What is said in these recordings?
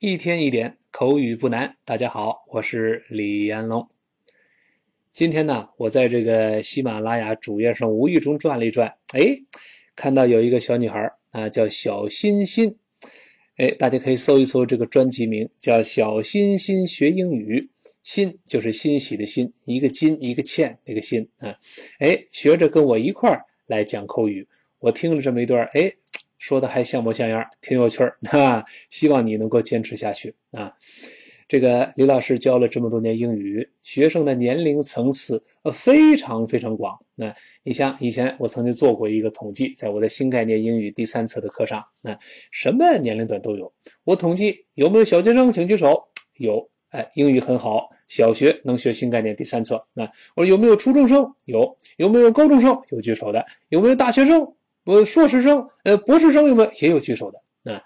一天一点口语不难。大家好，我是李彦龙。今天呢，我在这个喜马拉雅主页上无意中转了一转，哎，看到有一个小女孩啊，叫小欣欣。哎，大家可以搜一搜这个专辑名，叫《小欣欣学英语》。欣就是欣喜的欣，一个金一个欠那个欣啊。哎，学着跟我一块儿来讲口语。我听了这么一段，哎。说的还像模像样，挺有趣儿 啊！希望你能够坚持下去啊！这个李老师教了这么多年英语，学生的年龄层次呃非常非常广。那你像以前我曾经做过一个统计，在我的新概念英语第三册的课上，那什么年龄段都有。我统计有没有小学生，请举手。有，哎，英语很好，小学能学新概念第三册。那我说有没有初中生？有，有没有高中生？有举手的。有没有大学生？我硕士生，呃，博士生有没有也有举手的啊？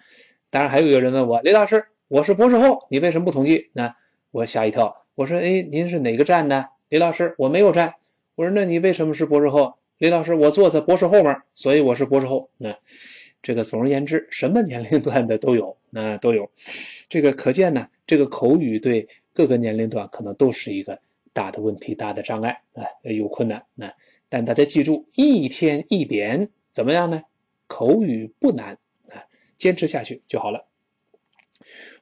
当然还有一个人问我，李老师，我是博士后，你为什么不统计？那我吓一跳，我说，哎，您是哪个站的？李老师，我没有站。我说，那你为什么是博士后？李老师，我坐在博士后面，所以我是博士后。那这个总而言之，什么年龄段的都有，那都有。这个可见呢，这个口语对各个年龄段可能都是一个大的问题、大的障碍啊，有困难。那但大家记住，一天一点。怎么样呢？口语不难啊，坚持下去就好了。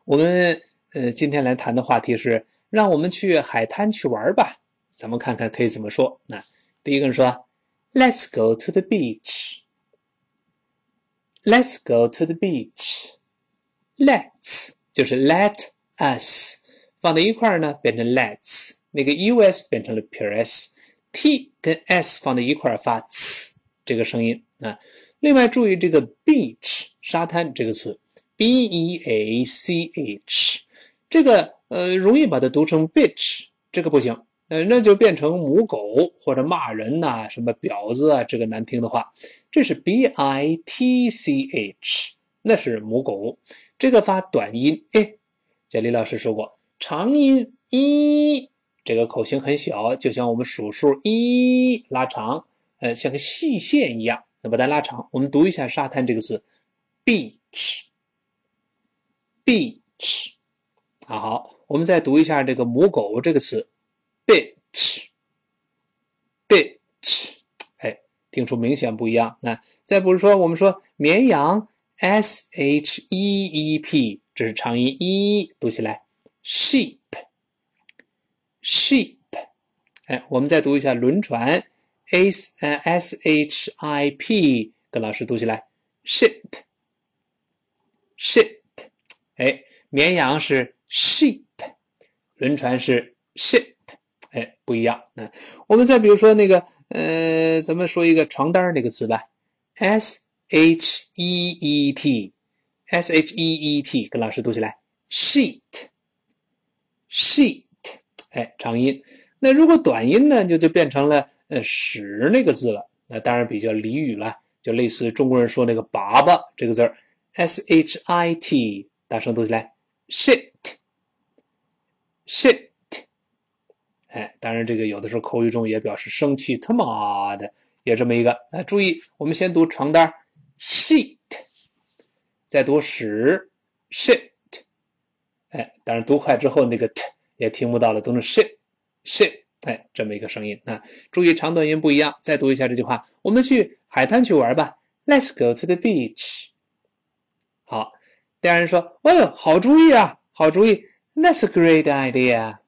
我们呃今天来谈的话题是，让我们去海滩去玩吧。咱们看看可以怎么说。那第一个人说，Let's go to the beach. Let's go to the beach. Let's 就是 Let us 放在一块儿呢，变成 Let's。那个 us 变成了撇 s，t 跟 s 放在一块儿发呲这个声音。啊，另外注意这个 beach 沙滩这个词，b e a c h，这个呃容易把它读成 bitch，这个不行，呃那就变成母狗或者骂人呐，什么婊子啊，这个难听的话，这是 b i t c h，那是母狗，这个发短音，哎，这李老师说过，长音一，这个口型很小，就像我们数数一拉长，呃像个细线一样。那把它拉长，我们读一下“沙滩”这个字，beach，beach，啊好，我们再读一下这个母狗这个词，bitch，bitch，哎，听出明显不一样。那再不是说，我们说绵羊，s h e e p，这是长音一，读起来，sheep，sheep，哎，我们再读一下轮船。S 呃 s h i p 跟老师读起来，ship，ship，哎，绵羊是 sheep，轮船是 ship，哎，不一样。嗯，我们再比如说那个，呃，咱们说一个床单那个词吧，s h e e t，s h e e t 跟老师读起来，sheet，sheet，哎，长音。那如果短音呢，就就变成了。呃，屎那个字了，那当然比较俚语了，就类似中国人说那个粑粑这个字儿，s h i t，大声读起来，shit，shit，哎，当然这个有的时候口语中也表示生气，他妈的，也这么一个。哎，注意，我们先读床单，sheet，再读屎，shit，哎，当然读快之后那个 t 也听不到了，读成 shit，shit。哎，这么一个声音啊！注意长短音不一样。再读一下这句话：我们去海滩去玩吧。Let's go to the beach。好，第二人说：“哎呦，好主意啊，好主意。That's a great idea。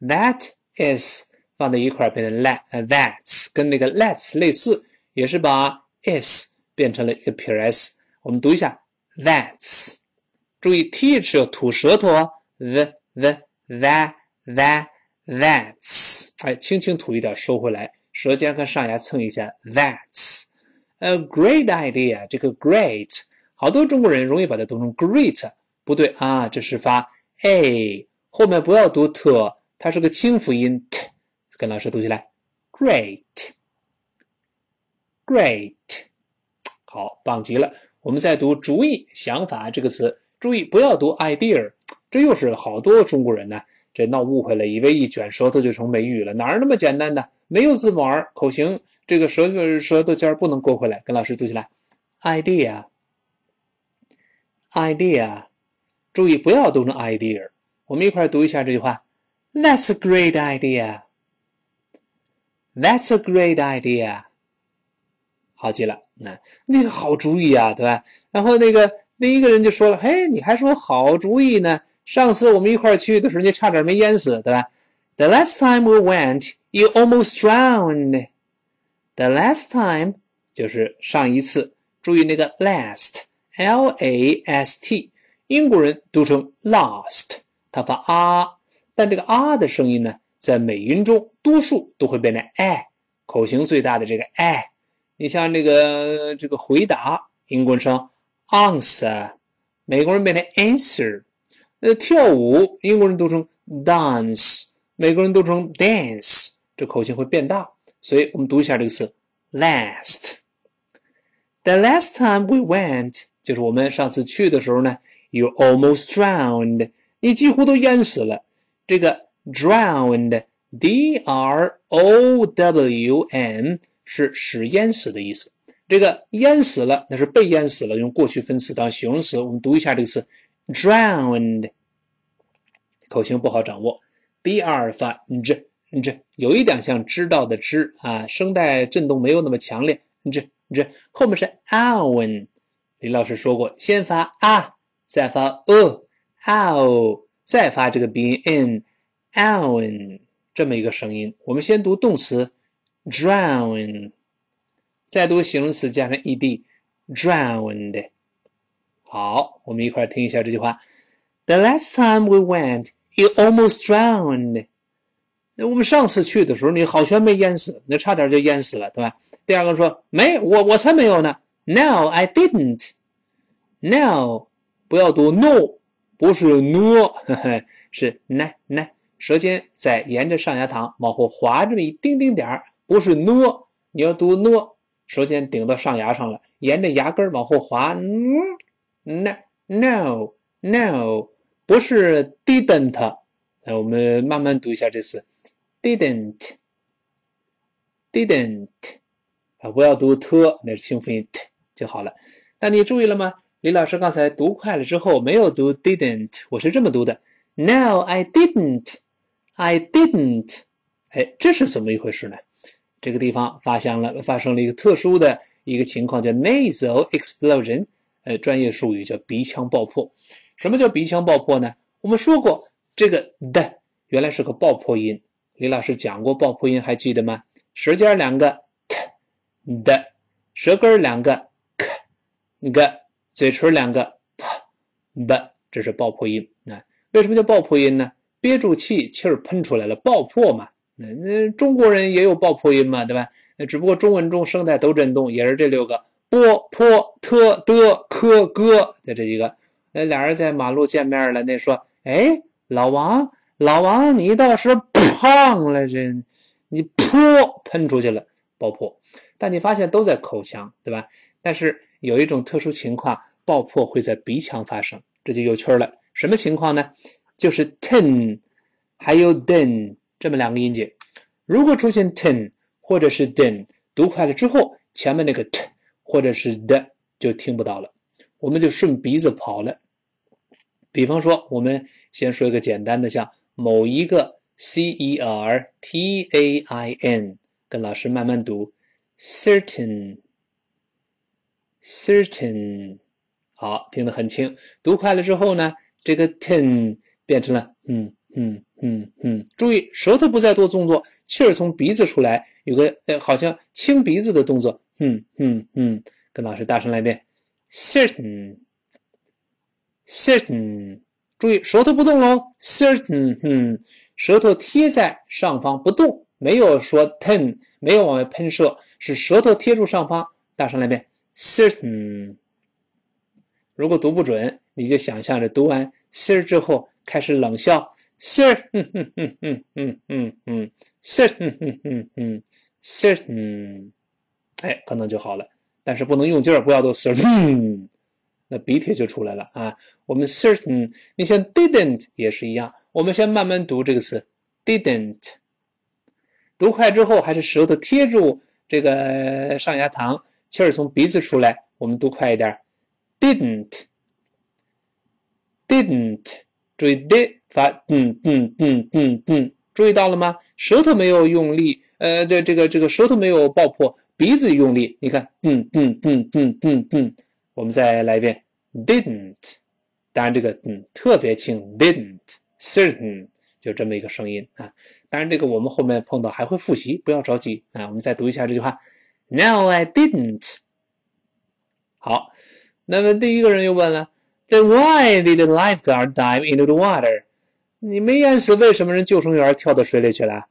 That is 放在一块变成 let，that's 跟那个 let's 类似，也是把 is 变成了一个撇 s。我们读一下 that's。注意 th 要吐舌头哦，the the that that。That's，哎，轻轻吐一点，收回来，舌尖和上牙蹭一下。That's a great idea。这个 great，好多中国人容易把它读成 great，不对啊，这是发 a，后面不要读 t，它是个清辅音 t，跟老师读起来，great，great，好，棒极了。我们再读主意、想法这个词，注意不要读 idea，这又是好多中国人呢。这闹误会了，以为一卷舌头就成美语了，哪儿那么简单的？没有字母 r，口型这个舌头舌头尖不能勾回来。跟老师读起来，idea，idea，注意不要读成 idea。我们一块读一下这句话：That's a great idea. That's a great idea. 好极了，那那个好主意啊，对吧？然后那个另一个人就说了：“嘿，你还说好主意呢？上次我们一块去的时候，你差点没淹死，对吧？”The last time we went, you almost drowned. The last time 就是上一次，注意那个 last，l a s t，英国人读成 last，它发啊，但这个啊的声音呢，在美音中多数都会变成 a，口型最大的这个 a。你像这个这个回答，英国人说 answer，美国人变成 answer。呃，跳舞，英国人读成 dance，美国人读成 dance，这口型会变大。所以我们读一下这个词，last。The last time we went，就是我们上次去的时候呢，you almost drowned，你几乎都淹死了。这个 drowned，d r o w n，是使淹死的意思。这个淹死了，那是被淹死了，用过去分词当形容词。我们读一下这个词，drowned。口型不好掌握，b r 发 z。这有一点像知道的知啊，声带震动没有那么强烈。这这后面是 owen，李老师说过，先发啊，再发 o，ow，再发这个鼻音 n，owen 这么一个声音。我们先读动词 drown，再读形容词加上 ed，drowned。好，我们一块儿听一下这句话：The last time we went, you almost drowned. 那我们上次去的时候，你好悬没淹死，那差点就淹死了，对吧？第二个说没，我我才没有呢。Now I didn't. Now，不要读 no，不是 no，是 na na，舌尖在沿着上牙膛往后滑这么一丁丁点儿，不是 no，你要读 no，舌尖顶到上牙上了，沿着牙根往后滑。No no no，不是 didn't。来，我们慢慢读一下这次。didn't didn't 啊，不要读 t，那是清辅音 t 就好了。那你注意了吗？李老师刚才读快了之后没有读 didn't，我是这么读的。No, I didn't. I didn't. 哎，这是怎么一回事呢？这个地方发生了发生了一个特殊的一个情况，叫 nasal explosion。呃，专业术语叫鼻腔爆破。什么叫鼻腔爆破呢？我们说过，这个的原来是个爆破音。李老师讲过爆破音，还记得吗？舌尖两个 t 的，舌根两个 k 个，嘴唇两个 p 的，这是爆破音啊。为什么叫爆破音呢？憋住气，气儿喷出来了，爆破嘛。那那中国人也有爆破音嘛，对吧？只不过中文中声带都震动，也是这六个波破特的科哥的这几个。那俩人在马路见面了，那说：“哎，老王。”老王，你倒是胖了，这你噗喷出去了，爆破。但你发现都在口腔，对吧？但是有一种特殊情况，爆破会在鼻腔发生，这就有趣了。什么情况呢？就是 ten 还有 den 这么两个音节，如果出现 ten 或者是 den，读快了之后，前面那个 t 或者是的就听不到了，我们就顺鼻子跑了。比方说，我们先说一个简单的，像。某一个 c e r t a i n，跟老师慢慢读，certain，certain，好，听得很清。读快了之后呢，这个 ten 变成了嗯嗯嗯嗯。注意，舌头不再做动作，气儿从鼻子出来，有个呃，好像清鼻子的动作。嗯嗯嗯，跟老师大声来一遍，certain，certain。注意，舌头不动喽，certain，嗯，舌头贴在上方不动，没有说 ten，没有往外喷射，是舌头贴住上方。大声来遍，certain。如果读不准，你就想象着读完 cert 之后开始冷笑，cert，嗯嗯嗯嗯嗯嗯嗯，cert，嗯嗯嗯嗯，certain，哎，可能就好了。但是不能用劲儿，不要都 certain。那鼻涕就出来了啊！我们 certain，你像 didn't 也是一样。我们先慢慢读这个词，didn't。读快之后，还是舌头贴住这个上牙膛，气儿从鼻子出来。我们读快一点，didn't，didn't。注意 did 发嗯嗯嗯嗯嗯，注意到了吗？舌头没有用力，呃，这这个这个舌头没有爆破，鼻子用力，你看，嗯嗯嗯嗯嗯嗯，我们再来一遍，didn't，当然这个嗯特别轻，didn't，certain，就这么一个声音啊。当然这个我们后面碰到还会复习，不要着急啊。我们再读一下这句话，No, I didn't。好，那么第一个人又问了 ，Then why did the lifeguard dive into the water？你没淹死，为什么人救生员跳到水里去了？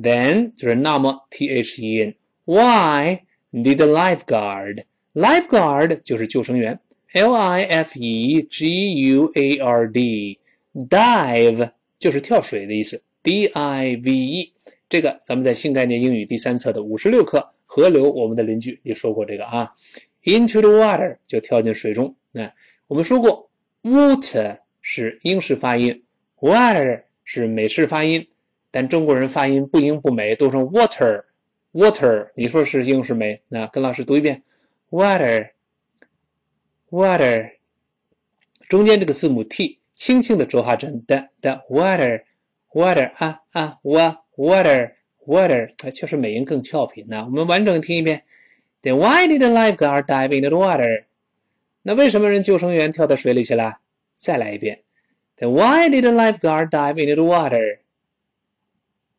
Then 就是那么，T H E N，Why did the lifeguard？Lifeguard 就是救生员，L I F E G U A R D，dive 就是跳水的意思，D I V E。这个咱们在新概念英语第三册的五十六课，河流我们的邻居也说过这个啊。Into the water 就跳进水中。那 我们说过，water 是英式发音，water 是美式发音，但中国人发音不英不美，都成 water，water。你说是英是美？那跟老师读一遍，water，water。中间这个字母 t 轻轻的浊化成的的 water，water 啊啊，wa，water，water，哎，确实美音更俏皮。那我们完整听一遍。Then why did the lifeguard dive into the water？那为什么人救生员跳到水里去了？再来一遍。Then why did the lifeguard dive into the water？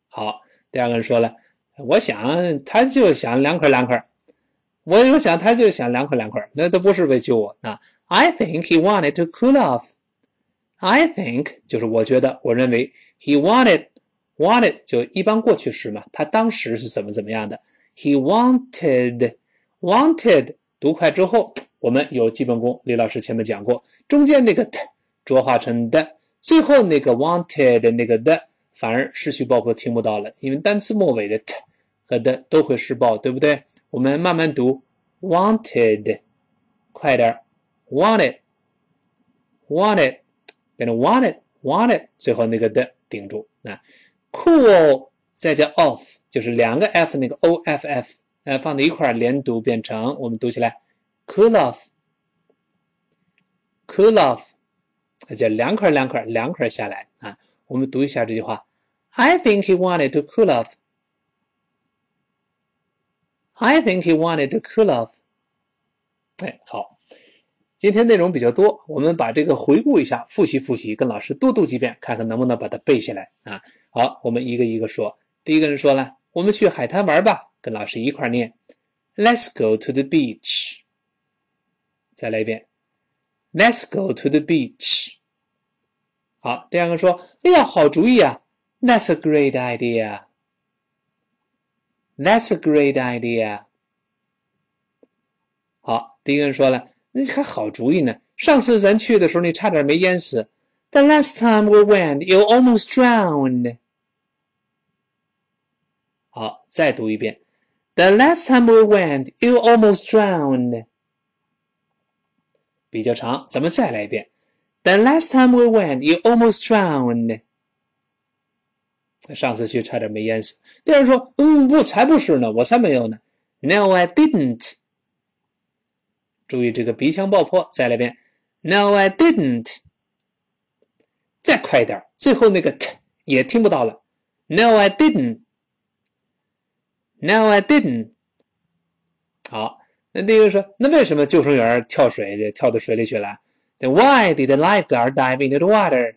好，第二个人说了，我想他就想凉快凉快。我我想他就想凉快凉快，那都不是为救我啊。I think he wanted to cool off。I think 就是我觉得，我认为 he wanted wanted 就一般过去时嘛，他当时是怎么怎么样的。He wanted。Wanted 读快之后，我们有基本功。李老师前面讲过，中间那个 t 浊化成的，最后那个 wanted 的那个的反而失去爆破，听不到了，因为单词末尾的 t 和的都会失爆，对不对？我们慢慢读，wanted，快点，wanted，wanted，变成 wanted，wanted，最后那个的顶住。那 cool 再加 off，就是两个 f 那个 off。呃，放在一块儿连读变成，我们读起来，cool off，cool off，叫凉快凉快凉快下来啊。我们读一下这句话，I think he wanted to cool off。I think he wanted to cool off。哎，好，今天内容比较多，我们把这个回顾一下，复习复习，跟老师多读几遍，看看能不能把它背下来啊。好，我们一个一个说。第一个人说了，我们去海滩玩吧。跟老师一块念，Let's go to the beach。再来一遍，Let's go to the beach。好，第二个说，哎呀，好主意啊，That's a great idea。That's a great idea。好，第一个人说了，那还好主意呢。上次咱去的时候，你差点没淹死。The last time we went, you almost drowned。 好，再读一遍。The last time we went, you almost drowned. 比较长，咱们再来一遍。The last time we went, you almost drowned. 上次去差点没淹死。第二说，嗯，不，才不是呢，我才没有呢。No, I didn't. 注意这个鼻腔爆破，再来一遍。No, I didn't. 再快一点，最后那个 t 也听不到了。No, I didn't. No, I didn't。好，那第一个说，那为什么救生员跳水跳到水里去了？Then why did the lifeguard dive into the water？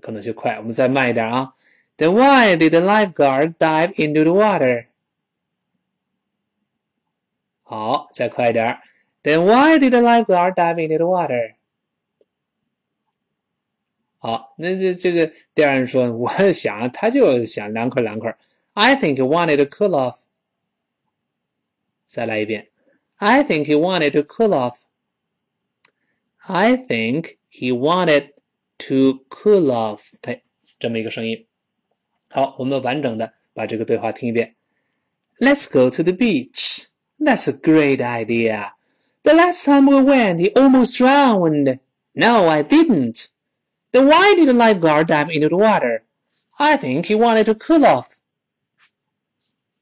可能就快，我们再慢一点啊。Then why did the lifeguard dive into the water？好，再快一点。Then why did the lifeguard dive into the water？好，那这这个第二人说，我想他就想凉快凉快。 I think he wanted to cool off. 再来一遍。I think he wanted to cool off. I think he wanted to cool off. 对，这么一个声音。好，我们完整的把这个对话听一遍。Let's go to the beach. That's a great idea. The last time we went, he almost drowned. No, I didn't. Then why did the lifeguard dive into the water? I think he wanted to cool off.